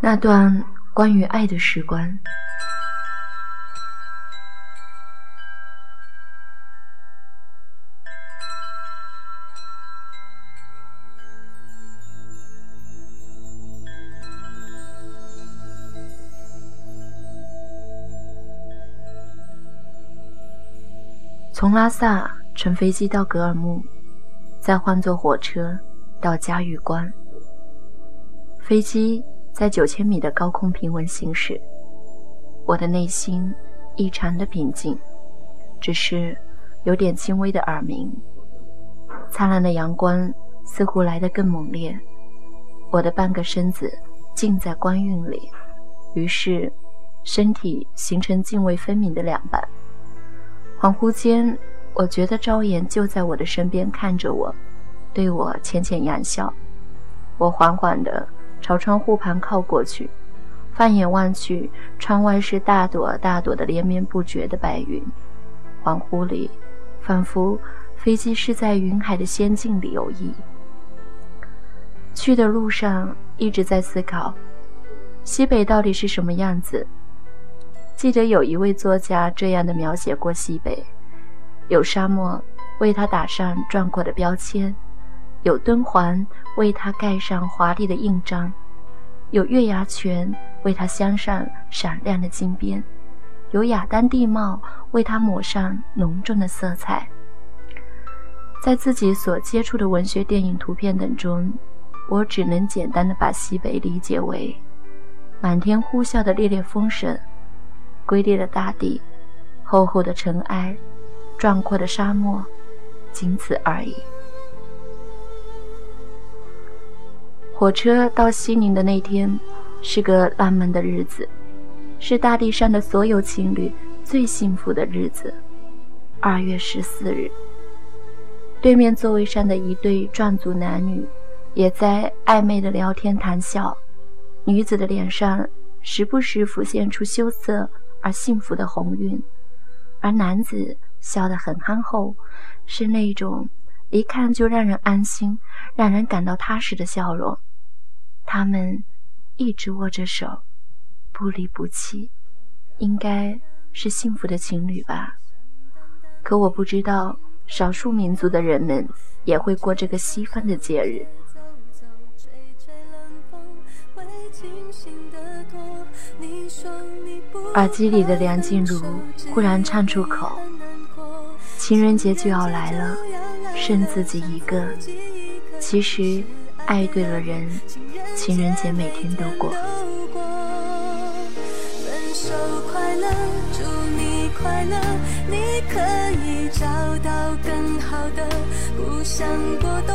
那段关于爱的时光。从拉萨乘飞机到格尔木，再换坐火车到嘉峪关。飞机在九千米的高空平稳行驶，我的内心异常的平静，只是有点轻微的耳鸣。灿烂的阳光似乎来得更猛烈，我的半个身子浸在光晕里，于是身体形成泾渭分明的两半。恍惚间，我觉得昭妍就在我的身边看着我，对我浅浅扬笑。我缓缓地朝窗户旁靠过去，放眼望去，窗外是大朵大朵的连绵不绝的白云。恍惚里，仿佛飞机是在云海的仙境里游弋。去的路上一直在思考，西北到底是什么样子。记得有一位作家这样的描写过西北：有沙漠为它打上壮阔的标签，有敦煌为它盖上华丽的印章，有月牙泉为它镶上闪亮的金边，有雅丹地貌为它抹上浓重的色彩。在自己所接触的文学、电影、图片等中，我只能简单的把西北理解为满天呼啸的烈烈风声。龟裂的大地，厚厚的尘埃，壮阔的沙漠，仅此而已。火车到西宁的那天，是个浪漫的日子，是大地上的所有情侣最幸福的日子。二月十四日，对面座位上的一对壮族男女，也在暧昧的聊天谈笑。女子的脸上时不时浮现出羞涩。而幸福的红晕，而男子笑得很憨厚，是那种一看就让人安心、让人感到踏实的笑容。他们一直握着手，不离不弃，应该是幸福的情侣吧？可我不知道，少数民族的人们也会过这个西方的节日。耳机里的梁静茹忽然唱出口：“情人节就要来了，剩自己一个。其实，爱对了人，情人节每天都过。”分手快乐，祝你快乐，你可以找到更好的。不想过冬，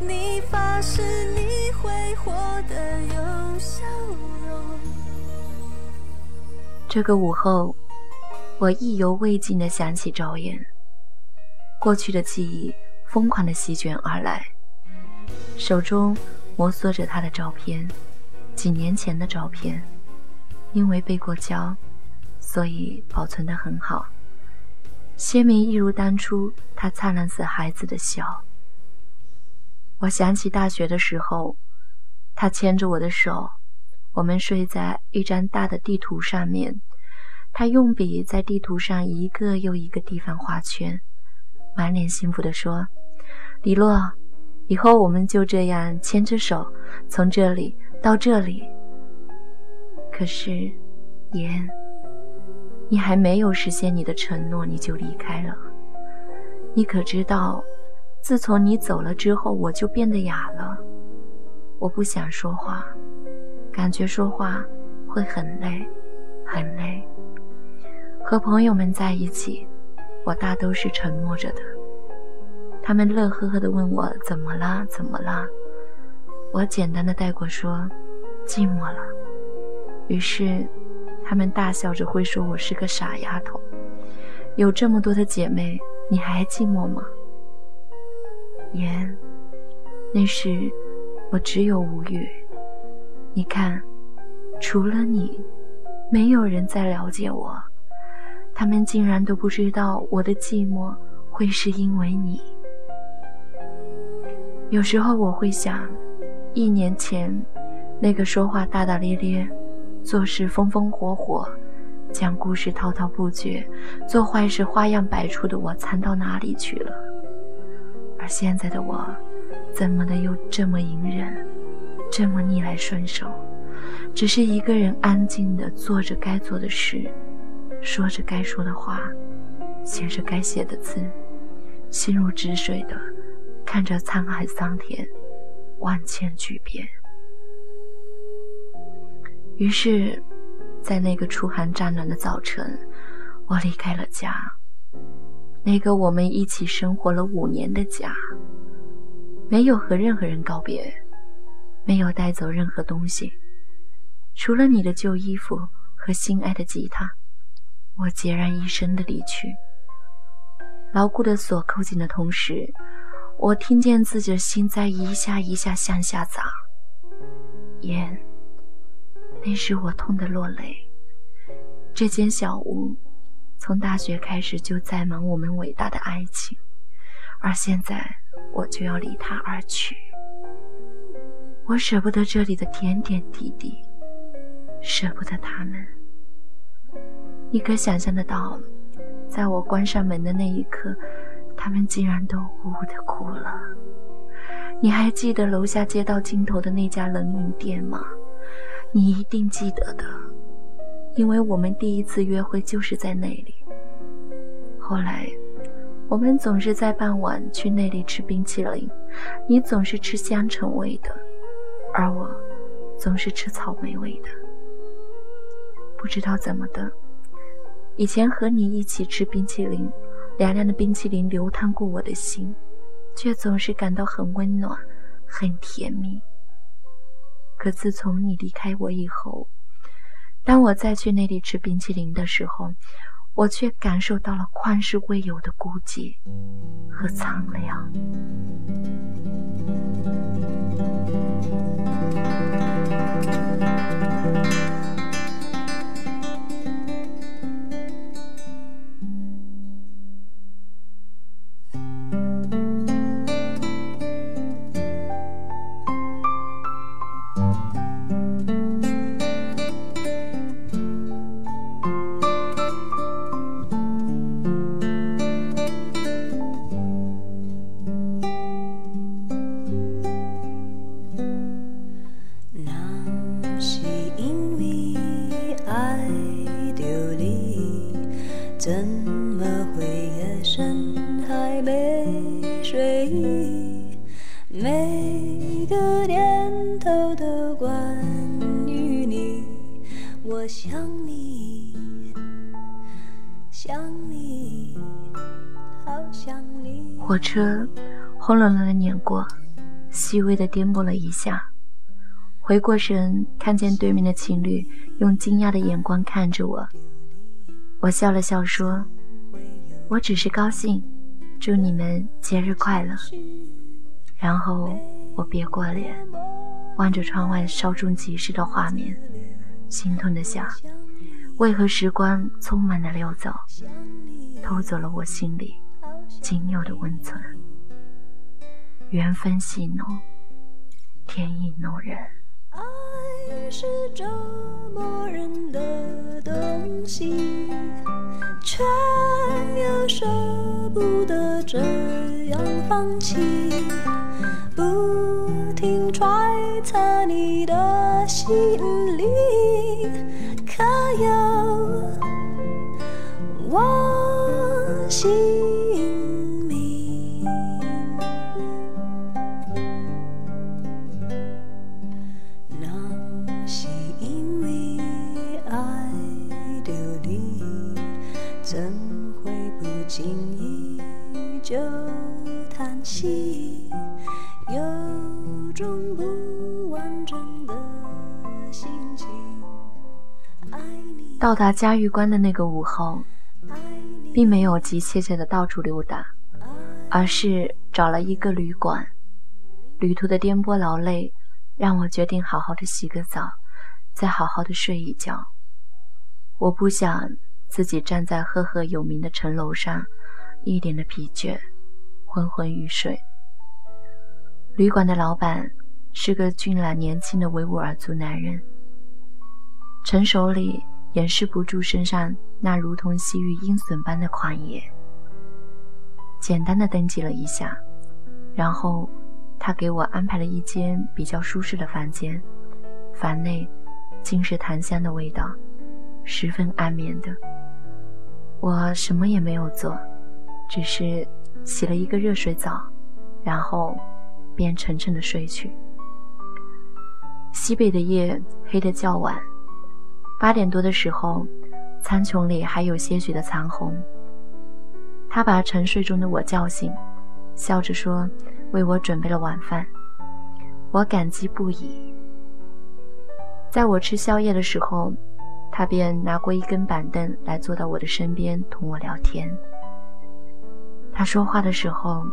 你发誓你会活得有笑容。这个午后。我意犹未尽地想起赵岩，过去的记忆疯狂地席卷而来，手中摩挲着他的照片，几年前的照片，因为被过胶，所以保存得很好，鲜明一如当初他灿烂似孩子的笑。我想起大学的时候，他牵着我的手，我们睡在一张大的地图上面。他用笔在地图上一个又一个地方画圈，满脸幸福地说：“李洛，以后我们就这样牵着手，从这里到这里。”可是，言，你还没有实现你的承诺，你就离开了。你可知道，自从你走了之后，我就变得哑了。我不想说话，感觉说话会很累，很累。和朋友们在一起，我大都是沉默着的。他们乐呵呵地问我怎么啦，怎么啦？我简单的带过说，寂寞了。于是，他们大笑着会说我是个傻丫头。有这么多的姐妹，你还寂寞吗？言，那时我只有无语。你看，除了你，没有人再了解我。他们竟然都不知道我的寂寞会是因为你。有时候我会想，一年前，那个说话大大咧咧、做事风风火火、讲故事滔滔不绝、做坏事花样百出的我，藏到哪里去了？而现在的我，怎么的又这么隐忍，这么逆来顺受，只是一个人安静的做着该做的事。说着该说的话，写着该写的字，心如止水的看着沧海桑田，万千巨变。于是，在那个初寒乍暖的早晨，我离开了家，那个我们一起生活了五年的家，没有和任何人告别，没有带走任何东西，除了你的旧衣服和心爱的吉他。我孑然一身的离去，牢固的锁扣紧的同时，我听见自己的心在一下一下向下砸。烟，那时我痛得落泪。这间小屋，从大学开始就在忙我们伟大的爱情，而现在我就要离他而去。我舍不得这里的点点滴滴，舍不得他们。你可想象得到，在我关上门的那一刻，他们竟然都呜呜的哭了。你还记得楼下街道尽头的那家冷饮店吗？你一定记得的，因为我们第一次约会就是在那里。后来，我们总是在傍晚去那里吃冰淇淋，你总是吃香橙味的，而我总是吃草莓味的。不知道怎么的。以前和你一起吃冰淇淋，凉凉的冰淇淋流淌过我的心，却总是感到很温暖，很甜蜜。可自从你离开我以后，当我再去那里吃冰淇淋的时候，我却感受到了旷世未有的孤寂和苍凉。怎么会夜深还没睡意火车轰隆隆的碾过，细微的颠簸了一下。回过神，看见对面的情侣用惊讶的眼光看着我。我笑了笑说：“我只是高兴，祝你们节日快乐。”然后我别过脸，望着窗外稍纵即逝的画面，心痛的想：为何时光匆忙的溜走，偷走了我心里。仅有的温存，缘分戏弄，天意弄人。爱是折磨人的东西，却又舍不得这样放弃，不停揣测你的心里，可有我心？到达嘉峪关的那个午后，并没有急切切的到处溜达，而是找了一个旅馆。旅途的颠簸劳累，让我决定好好的洗个澡，再好好的睡一觉。我不想自己站在赫赫有名的城楼上，一脸的疲倦，昏昏欲睡。旅馆的老板是个俊朗年轻的维吾尔族男人，成熟里掩饰不住身上那如同西域鹰隼般的狂野。简单的登记了一下，然后他给我安排了一间比较舒适的房间，房内尽是檀香的味道。十分安眠的，我什么也没有做，只是洗了一个热水澡，然后便沉沉的睡去。西北的夜黑得较晚，八点多的时候，苍穹里还有些许的残红。他把沉睡中的我叫醒，笑着说：“为我准备了晚饭。”我感激不已。在我吃宵夜的时候。他便拿过一根板凳来坐到我的身边，同我聊天。他说话的时候，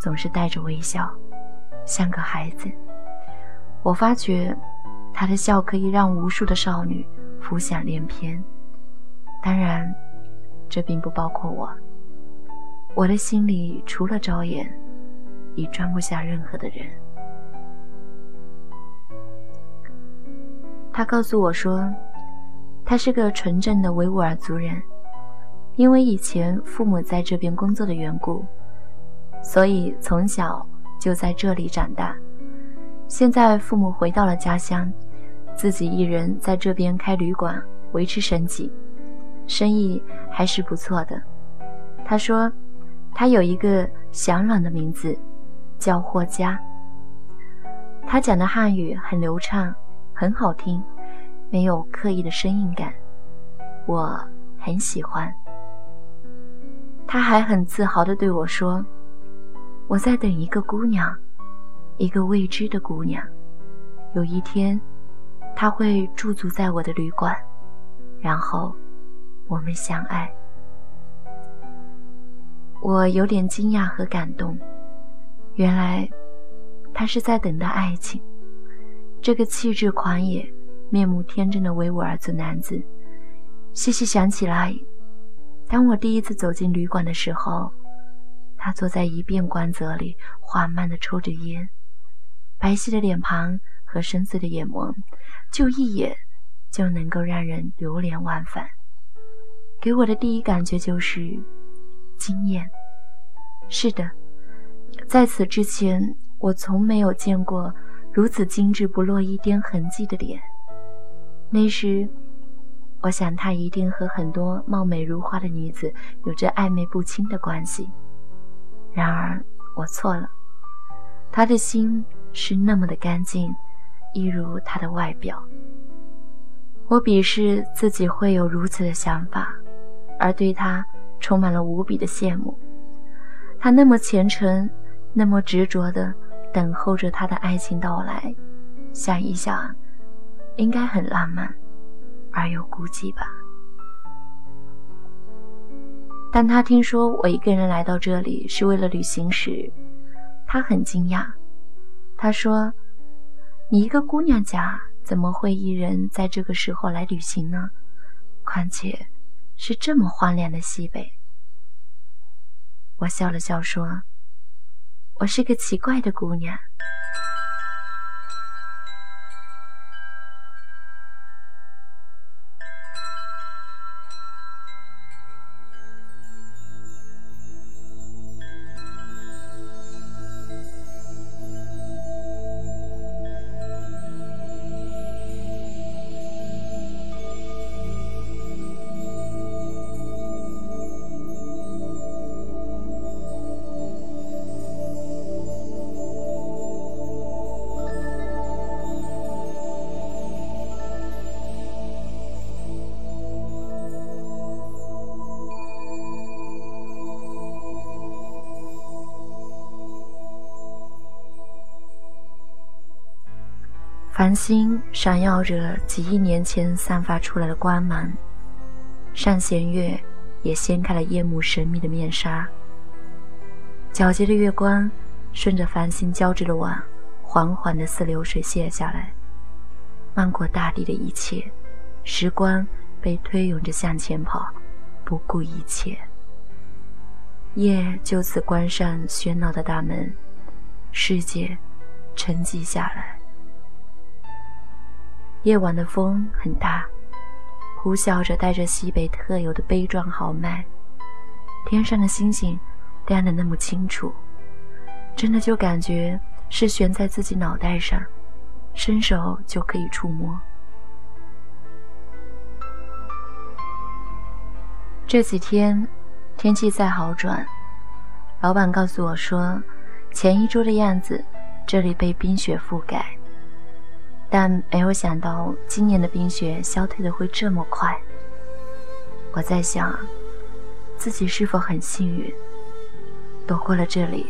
总是带着微笑，像个孩子。我发觉，他的笑可以让无数的少女浮想联翩。当然，这并不包括我。我的心里除了朝颜，已装不下任何的人。他告诉我说。他是个纯正的维吾尔族人，因为以前父母在这边工作的缘故，所以从小就在这里长大。现在父母回到了家乡，自己一人在这边开旅馆维持生计，生意还是不错的。他说，他有一个祥朗的名字，叫霍家。他讲的汉语很流畅，很好听。没有刻意的生硬感，我很喜欢。他还很自豪地对我说：“我在等一个姑娘，一个未知的姑娘。有一天，他会驻足在我的旅馆，然后我们相爱。”我有点惊讶和感动，原来他是在等待爱情。这个气质狂野。面目天真的维吾尔族男子，细细想起来，当我第一次走进旅馆的时候，他坐在一便棺泽里，缓慢地抽着烟，白皙的脸庞和深邃的眼眸，就一眼就能够让人流连忘返。给我的第一感觉就是惊艳。是的，在此之前，我从没有见过如此精致不落一点痕迹的脸。那时，我想她一定和很多貌美如花的女子有着暧昧不清的关系。然而，我错了。她的心是那么的干净，一如他的外表。我鄙视自己会有如此的想法，而对他充满了无比的羡慕。他那么虔诚，那么执着地等候着他的爱情到来。想一想。应该很浪漫，而又孤寂吧。当他听说我一个人来到这里是为了旅行时，他很惊讶。他说：“你一个姑娘家，怎么会一人在这个时候来旅行呢？况且是这么荒凉的西北。”我笑了笑说：“我是个奇怪的姑娘。”繁星闪耀着几亿年前散发出来的光芒，上弦月也掀开了夜幕神秘的面纱。皎洁的月光顺着繁星交织的网，缓缓地似流水泻下来，漫过大地的一切。时光被推涌着向前跑，不顾一切。夜就此关上喧闹的大门，世界沉寂下来。夜晚的风很大，呼啸着带着西北特有的悲壮豪迈。天上的星星亮得那么清楚，真的就感觉是悬在自己脑袋上，伸手就可以触摸。这几天。天气在好转，老板告诉我说，前一周的样子，这里被冰雪覆盖，但没有想到今年的冰雪消退的会这么快。我在想，自己是否很幸运，躲过了这里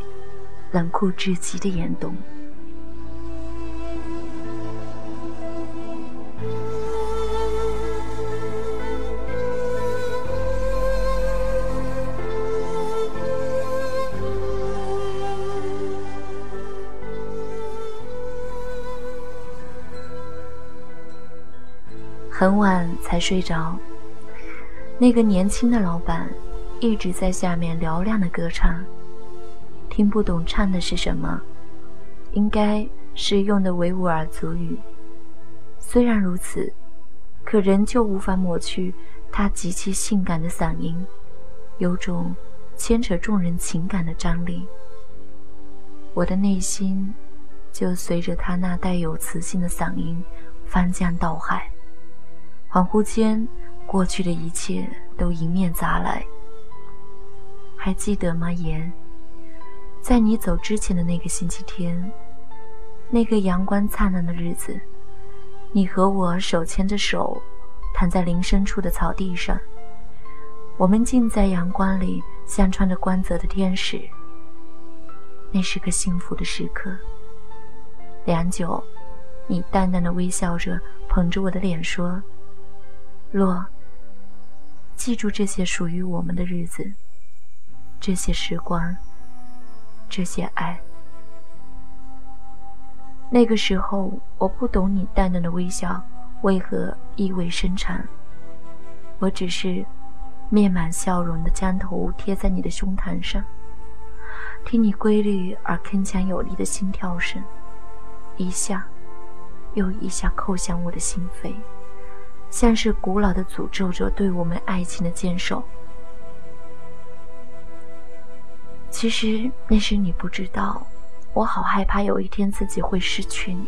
冷酷至极的严冬。很晚才睡着。那个年轻的老板一直在下面嘹亮的歌唱，听不懂唱的是什么，应该是用的维吾尔族语。虽然如此，可仍旧无法抹去他极其性感的嗓音，有种牵扯众人情感的张力。我的内心就随着他那带有磁性的嗓音翻江倒海。恍惚间，过去的一切都迎面砸来。还记得吗，言？在你走之前的那个星期天，那个阳光灿烂的日子，你和我手牵着手，躺在林深处的草地上，我们浸在阳光里，像穿着光泽的天使。那是个幸福的时刻。良久，你淡淡的微笑着，捧着我的脸说。洛，记住这些属于我们的日子，这些时光，这些爱。那个时候，我不懂你淡淡的微笑为何意味深长。我只是面满笑容的将头贴在你的胸膛上，听你规律而铿锵有力的心跳声，一下又一下叩响我的心扉。像是古老的诅咒着对我们爱情的坚守。其实那时你不知道，我好害怕有一天自己会失去你，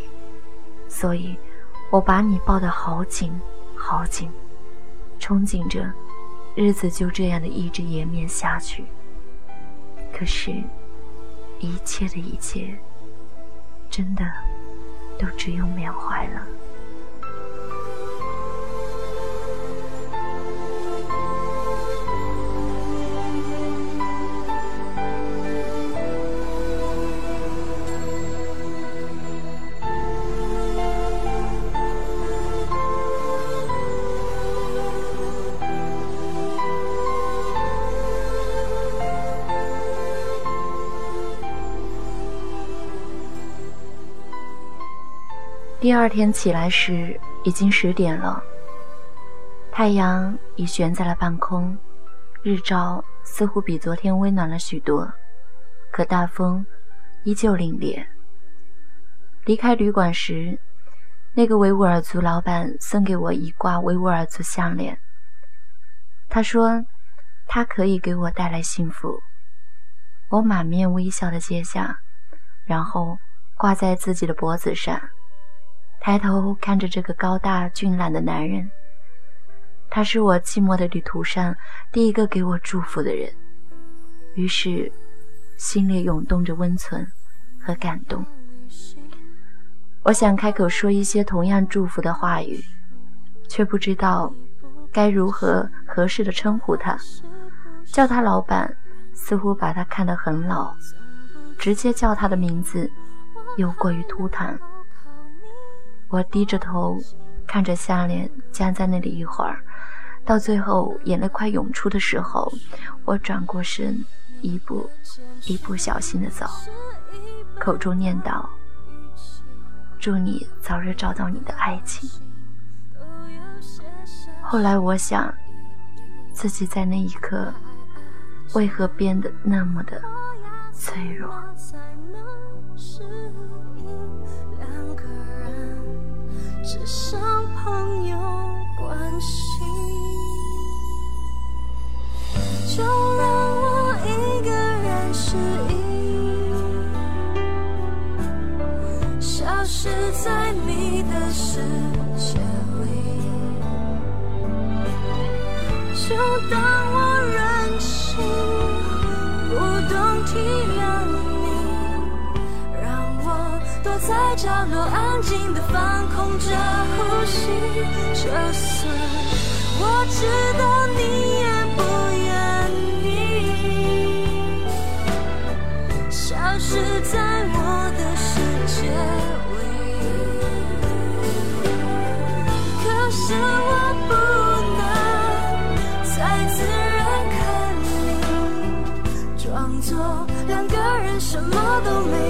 所以，我把你抱得好紧，好紧，憧憬着，日子就这样的一直延绵下去。可是，一切的一切，真的，都只有缅怀了。第二天起来时，已经十点了。太阳已悬在了半空，日照似乎比昨天温暖了许多，可大风依旧凛冽。离开旅馆时，那个维吾尔族老板送给我一挂维吾尔族项链。他说，他可以给我带来幸福。我满面微笑的接下，然后挂在自己的脖子上。抬头看着这个高大俊朗的男人，他是我寂寞的旅途上第一个给我祝福的人。于是，心里涌动着温存和感动。我想开口说一些同样祝福的话语，却不知道该如何合适的称呼他。叫他老板，似乎把他看得很老；直接叫他的名字，又过于突兀。我低着头，看着项链僵在那里一会儿，到最后眼泪快涌出的时候，我转过身，一步一步小心的走，口中念叨：“祝你早日找到你的爱情。”后来我想，自己在那一刻为何变得那么的脆弱？只剩朋友关系，就让我一个人失忆，消失在你的世界里。就当我任性，不懂体在角落安静的放空着呼吸就算我知道你也不愿意消失在我的世界里可是我不能再次认可你装作两个人什么都没